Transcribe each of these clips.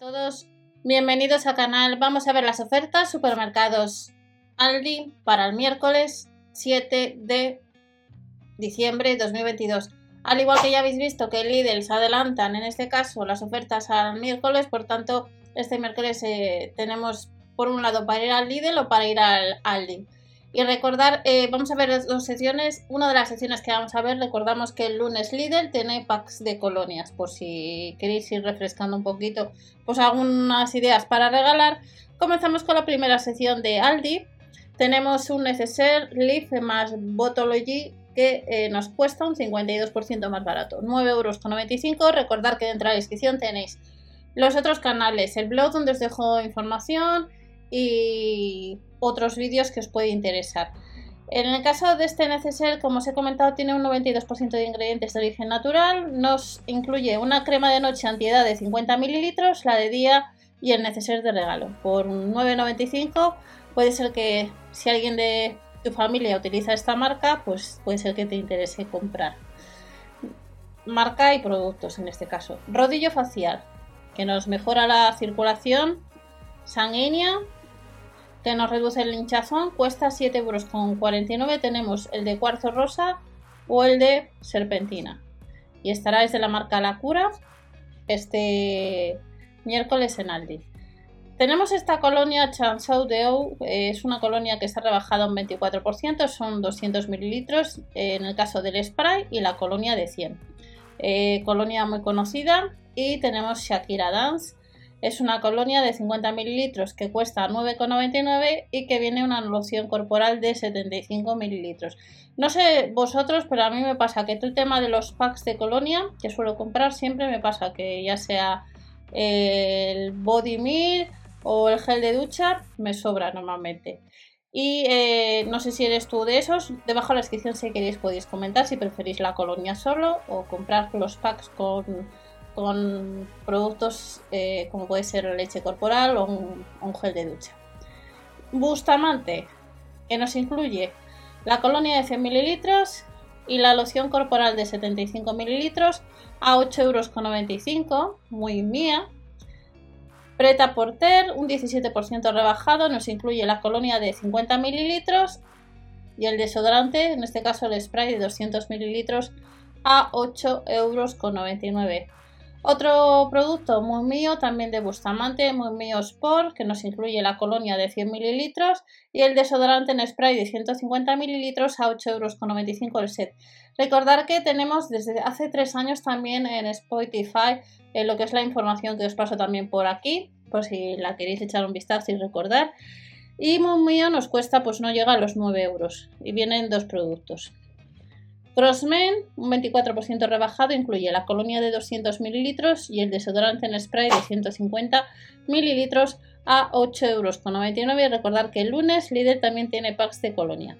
todos, bienvenidos al canal. Vamos a ver las ofertas supermercados Aldi para el miércoles 7 de diciembre de 2022. Al igual que ya habéis visto que Lidl se adelantan en este caso las ofertas al miércoles, por tanto este miércoles eh, tenemos por un lado para ir al Lidl o para ir al Aldi. Y recordar, eh, vamos a ver las dos secciones. Una de las secciones que vamos a ver, recordamos que el lunes Lidl tiene packs de colonias, por si queréis ir refrescando un poquito, pues algunas ideas para regalar. Comenzamos con la primera sección de Aldi. Tenemos un neceser Leaf más Botology que eh, nos cuesta un 52% más barato, 9,95 euros. Recordad que dentro de la descripción tenéis los otros canales, el blog donde os dejo información y otros vídeos que os puede interesar. En el caso de este neceser, como os he comentado, tiene un 92% de ingredientes de origen natural. Nos incluye una crema de noche antiedad de 50 mililitros, la de día y el neceser de regalo. Por 9,95 puede ser que si alguien de tu familia utiliza esta marca, pues puede ser que te interese comprar. Marca y productos en este caso. Rodillo facial, que nos mejora la circulación sanguínea que nos reduce el hinchazón, cuesta 7,49 euros. Tenemos el de cuarzo rosa o el de serpentina. Y estará desde la marca La Cura este miércoles en Aldi. Tenemos esta colonia Chansou de Ou, es una colonia que está rebajada un 24%, son 200 mililitros en el caso del spray y la colonia de 100. Eh, colonia muy conocida y tenemos Shakira Dance es una colonia de 50 mililitros que cuesta 9,99 y que viene una loción corporal de 75 mililitros. No sé vosotros, pero a mí me pasa que todo el tema de los packs de colonia que suelo comprar siempre me pasa que ya sea el body meal o el gel de ducha me sobra normalmente. Y eh, no sé si eres tú de esos. Debajo de la descripción si queréis podéis comentar si preferís la colonia solo o comprar los packs con con productos eh, como puede ser leche corporal o un, gel de ducha. Bustamante, que nos incluye la colonia de 100 mililitros y la loción corporal de 75 mililitros a 8,95 euros, muy mía. Preta Porter, un 17% rebajado, nos incluye la colonia de 50 mililitros y el desodorante, en este caso el spray de 200 mililitros a 8,99 euros. Otro producto muy mío, también de Bustamante, muy mío Sport, que nos incluye la colonia de 100 mililitros y el desodorante en spray de 150 mililitros a 8,95 euros el set. Recordar que tenemos desde hace tres años también en Spotify en lo que es la información que os paso también por aquí, por si la queréis echar un vistazo y recordar. Y muy mío nos cuesta, pues no llega a los 9 euros y vienen dos productos. Crossmen, un 24% rebajado, incluye la colonia de 200 mililitros y el desodorante en spray de 150 mililitros a 8,99 euros. Y recordar que el lunes Líder también tiene packs de colonia.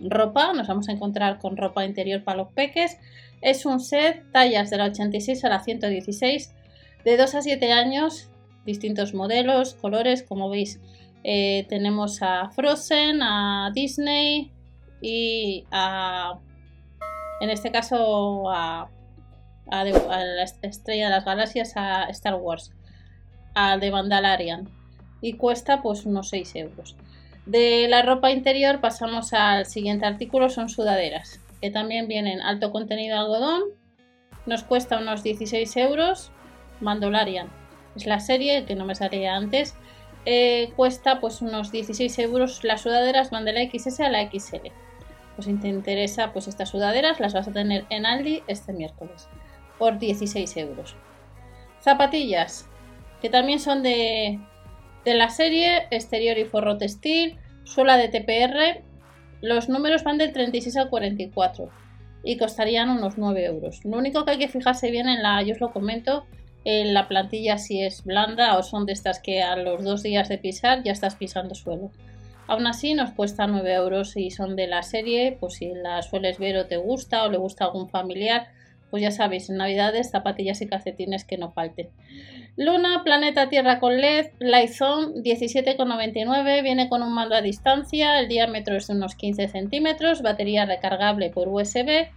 Ropa, nos vamos a encontrar con ropa interior para los peques. Es un set tallas de la 86 a la 116, de 2 a 7 años, distintos modelos, colores, como veis. Eh, tenemos a Frozen, a Disney y a en este caso a, la estrella de las galaxias, a Star Wars, a de Vandalarian, y cuesta pues unos 6 euros. De la ropa interior pasamos al siguiente artículo, son sudaderas, que también vienen alto contenido de algodón, nos cuesta unos 16 euros, Mandalorian, es la serie que no me salía antes, eh, cuesta pues unos 16 euros las sudaderas van de la XS a la XL si te interesa pues estas sudaderas, las vas a tener en Aldi este miércoles por 16 euros. Zapatillas, que también son de, de la serie, exterior y forro textil, suela de TPR. Los números van del 36 al 44 y costarían unos 9 euros. Lo único que hay que fijarse bien en la, yo os lo comento, en la plantilla si es blanda o son de estas que a los dos días de pisar ya estás pisando suelo. Aún así nos cuesta 9 euros y son de la serie, pues si la sueles ver o te gusta o le gusta a algún familiar, pues ya sabéis, en Navidades zapatillas y calcetines que no falten. Luna, planeta Tierra con LED, Lightzone 17,99, viene con un mando a distancia, el diámetro es de unos 15 centímetros, batería recargable por USB,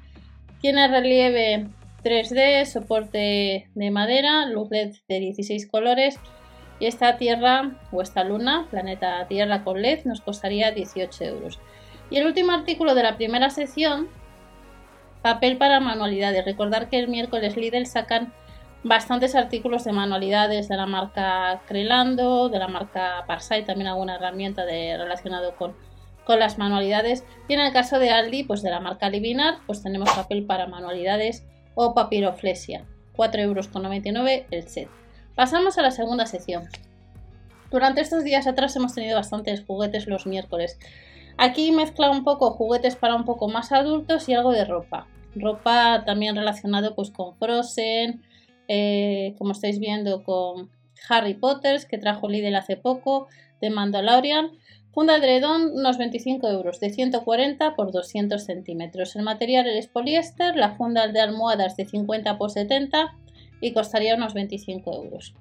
tiene relieve 3D, soporte de madera, luz LED de 16 colores y esta Tierra o esta Luna, planeta Tierra con LED, nos costaría 18 euros. Y el último artículo de la primera sección, papel para manualidades. Recordar que el miércoles Lidl sacan bastantes artículos de manualidades de la marca Crelando, de la marca Parsai, también alguna herramienta de, relacionado con, con las manualidades. Y en el caso de Aldi, pues de la marca Livinar, pues tenemos papel para manualidades o papiroflesia, 4,99 euros el set. Pasamos a la segunda sección. Durante estos días atrás hemos tenido bastantes juguetes los miércoles. Aquí mezcla un poco juguetes para un poco más adultos y algo de ropa. Ropa también relacionado pues con Frozen, eh, como estáis viendo con Harry Potter, que trajo Lidl hace poco, de Mandalorian. Funda Dredon, unos 25 euros, de 140 por 200 centímetros. El material es poliéster, la funda de almohadas de 50 por 70 y costaría unos 25 euros.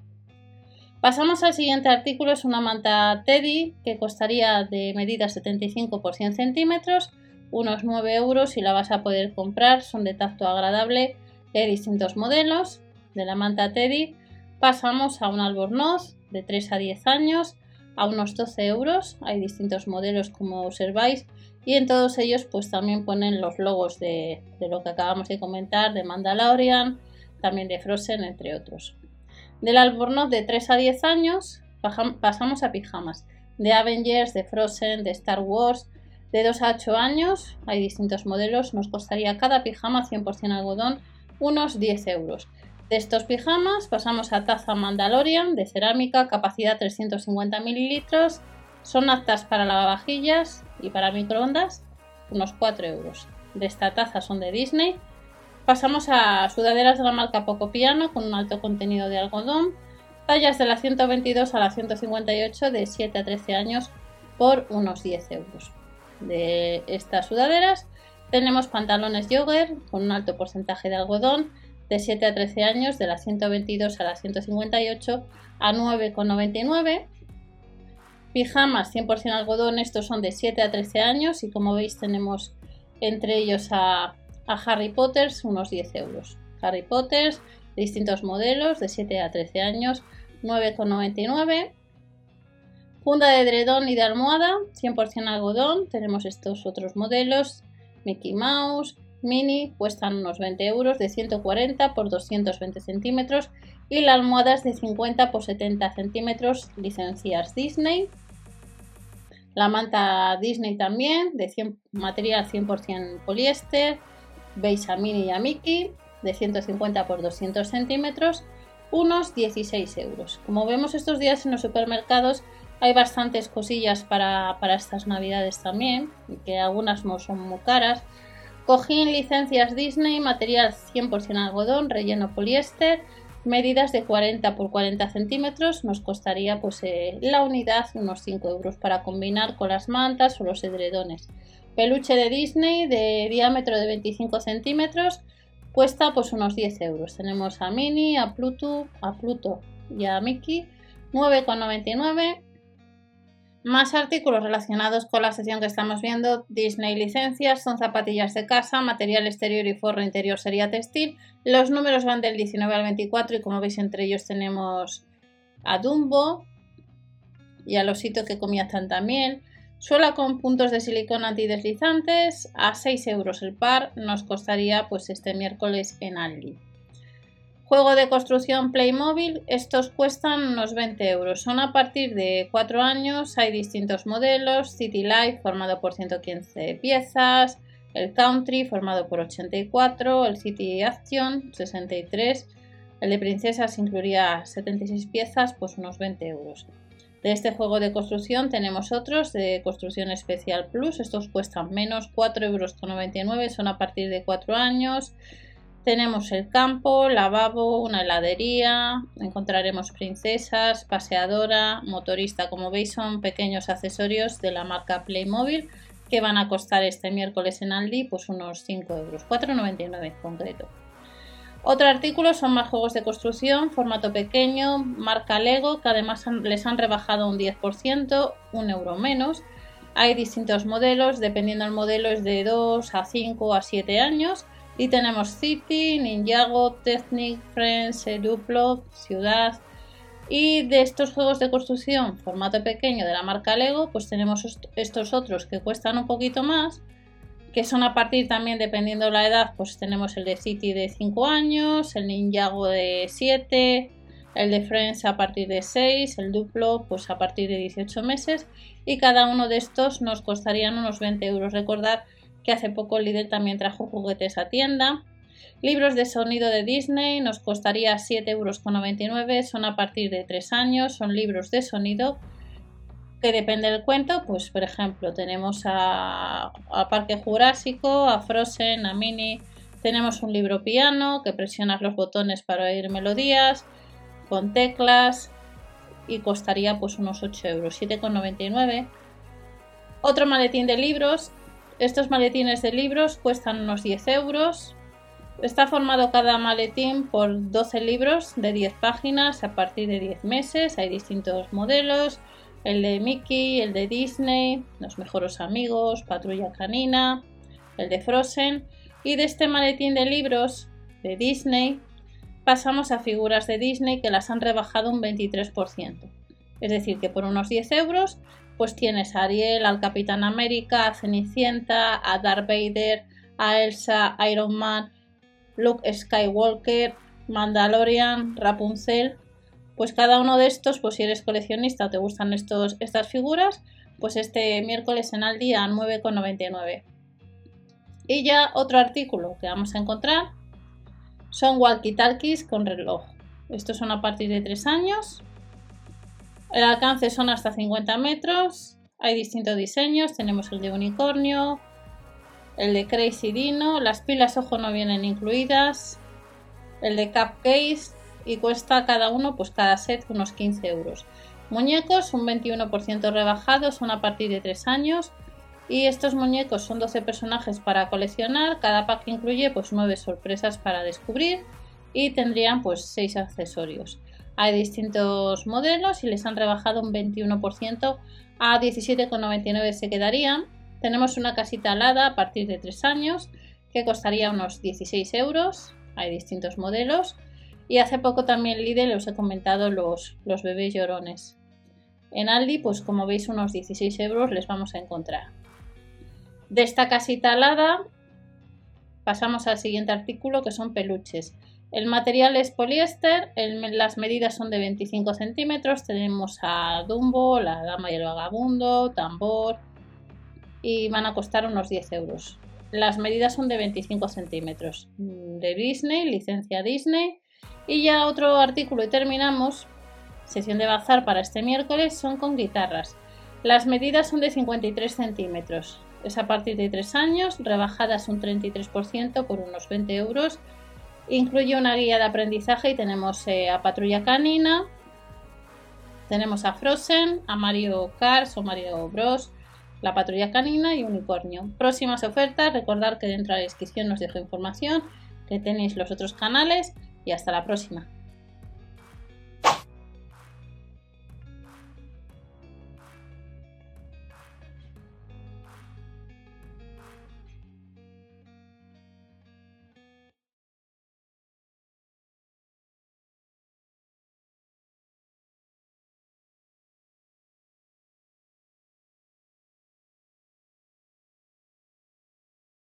Pasamos al siguiente artículo, es una manta Teddy que costaría de medida 75 por 100 centímetros, unos 9 euros y la vas a poder comprar, son de tacto agradable, hay distintos modelos de la manta Teddy. Pasamos a un albornoz de 3 a 10 años, a unos 12 euros. Hay distintos modelos como observáis y en todos ellos pues también ponen los logos de, lo que acabamos de comentar, de Mandalorian, también de Frozen, entre otros. Del albornoz de 3 a 10 años pasamos a pijamas. De Avengers, de Frozen, de Star Wars, de 2 a 8 años, hay distintos modelos, nos costaría cada pijama 100% algodón unos 10 euros. De estos pijamas pasamos a taza Mandalorian de cerámica, capacidad 350 mililitros. Son aptas para lavavajillas y para microondas, unos 4 euros. De esta taza son de Disney. Pasamos a sudaderas de la marca Poco Piano con un alto contenido de algodón. Tallas de la 122 a la 158 de 7 a 13 años por unos 10 euros. De estas sudaderas tenemos pantalones jogger con un alto porcentaje de algodón de 7 a 13 años, de la 122 a la 158 a 9,99. Pijamas 100% algodón, estos son de 7 a 13 años y como veis tenemos entre ellos a, Harry Potter unos 10 euros. Harry Potter, distintos modelos de 7 a 13 años, 9,99. Funda de dredón y de almohada, 100% algodón. Tenemos estos otros modelos, Mickey Mouse, mini cuestan unos 20 euros de 140 por 220 centímetros y la almohada es de 50 por 70 centímetros licencias Disney la manta Disney también de 100, material 100% poliéster veis a mini y a Mickey de 150 por 200 centímetros unos 16 euros. Como vemos estos días en los supermercados hay bastantes cosillas para, para estas navidades también que algunas no son muy caras. Cojín licencias Disney, material 100% algodón, relleno poliéster, medidas de 40 por 40 centímetros, nos costaría pues eh, la unidad unos 5 euros para combinar con las mantas o los edredones. Peluche de Disney de diámetro de 25 centímetros, cuesta pues unos 10 euros. Tenemos a Minnie, a Pluto, a Pluto y a Mickey, 9,99 más artículos relacionados con la sección que estamos viendo, Disney licencias, son zapatillas de casa, material exterior y forro interior sería textil. Los números van del 19 al 24 y como veis entre ellos tenemos a Dumbo y al osito que comía tanta miel. Suela con puntos de silicona antideslizantes a 6 euros el par nos costaría pues este miércoles en Aldi. Juego de construcción Playmobil, estos cuestan unos 20 euros. Son a partir de 4 años, hay distintos modelos, City Life formado por 115 piezas, el Country formado por 84, el City Action 63, el de princesas incluiría 76 piezas, pues unos 20 euros. De este juego de construcción tenemos otros de construcción especial plus, estos cuestan menos 4,99 euros, son a partir de 4 años. Tenemos el campo, lavabo, una heladería, encontraremos princesas, paseadora, motorista. Como veis son pequeños accesorios de la marca Playmobil que van a costar este miércoles en Aldi pues unos 5 euros, 4,99 en concreto. Otro artículo son más juegos de construcción, formato pequeño, marca Lego, que además les han rebajado un 10%, un euro menos. Hay distintos modelos, dependiendo del modelo es de 2 a 5 a 7 años Y tenemos City, Ninjago, Technic, Friends, Duplo, Ciudad. Y de estos juegos de construcción, formato pequeño de la marca Lego, pues tenemos estos otros que cuestan un poquito más, que son a partir también, dependiendo de la edad, pues tenemos el de City de 5 años, el Ninjago de 7, el de Friends a partir de 6, el Duplo pues a partir de 18 meses y cada uno de estos nos costarían unos 20 euros. Recordar que hace poco Lidl también trajo juguetes a tienda. Libros de sonido de Disney nos costaría 7,99 euros, son a partir de 3 años, son libros de sonido que depende del cuento, pues por ejemplo tenemos a, Parque Jurásico, a Frozen, a Mini, tenemos un libro piano que presionas los botones para oír melodías, con teclas y costaría pues unos 8 euros, 7,99. Otro maletín de libros estos maletines de libros cuestan unos 10 euros. Está formado cada maletín por 12 libros de 10 páginas a partir de 10 meses. Hay distintos modelos. El de Mickey, el de Disney, Los Mejores Amigos, Patrulla Canina, el de Frozen. Y de este maletín de libros de Disney pasamos a figuras de Disney que las han rebajado un 23%. Es decir, que por unos 10 euros pues tienes a Ariel, al Capitán América, a Cenicienta, a Darth Vader, a Elsa, Iron Man, Luke Skywalker, Mandalorian, Rapunzel. Pues cada uno de estos, pues si eres coleccionista o te gustan estos, estas figuras, pues este miércoles en Aldi a 9,99. Y ya otro artículo que vamos a encontrar son walkie-talkies con reloj. Estos son a partir de 3 años el alcance son hasta 50 metros. Hay distintos diseños. Tenemos el de unicornio, el de Crazy Dino. Las pilas, ojo, no vienen incluidas. El de Cupcase y cuesta cada uno, pues cada set, unos 15 euros. Muñecos, un 21% rebajado, son a partir de 3 años. Y estos muñecos son 12 personajes para coleccionar. Cada pack incluye pues 9 sorpresas para descubrir y tendrían pues 6 accesorios. Hay distintos modelos y les han rebajado un 21% a 17,99 se quedarían. Tenemos una casita alada a partir de 3 años que costaría unos 16 euros. Hay distintos modelos. Y hace poco también Lidl os he comentado los, los bebés llorones. En Aldi, pues como veis, unos 16 euros les vamos a encontrar. De esta casita alada pasamos al siguiente artículo que son peluches. El material es poliéster, las medidas son de 25 centímetros. Tenemos a Dumbo, la dama y el vagabundo, tambor y van a costar unos 10 euros. Las medidas son de 25 centímetros. Mm, de Disney, licencia Disney. Y ya otro artículo y terminamos. Sesión de bazar para este miércoles son con guitarras. Las medidas son de 53 centímetros. Es a partir de 3 años, rebajadas un 33% por unos 20 euros Incluye una guía de aprendizaje y tenemos eh, a Patrulla Canina, tenemos a Frozen, a Mario Kart o Mario Bros, la Patrulla Canina y Unicornio. Próximas ofertas, recordad que dentro de la descripción os dejo información, que tenéis los otros canales y hasta la próxima.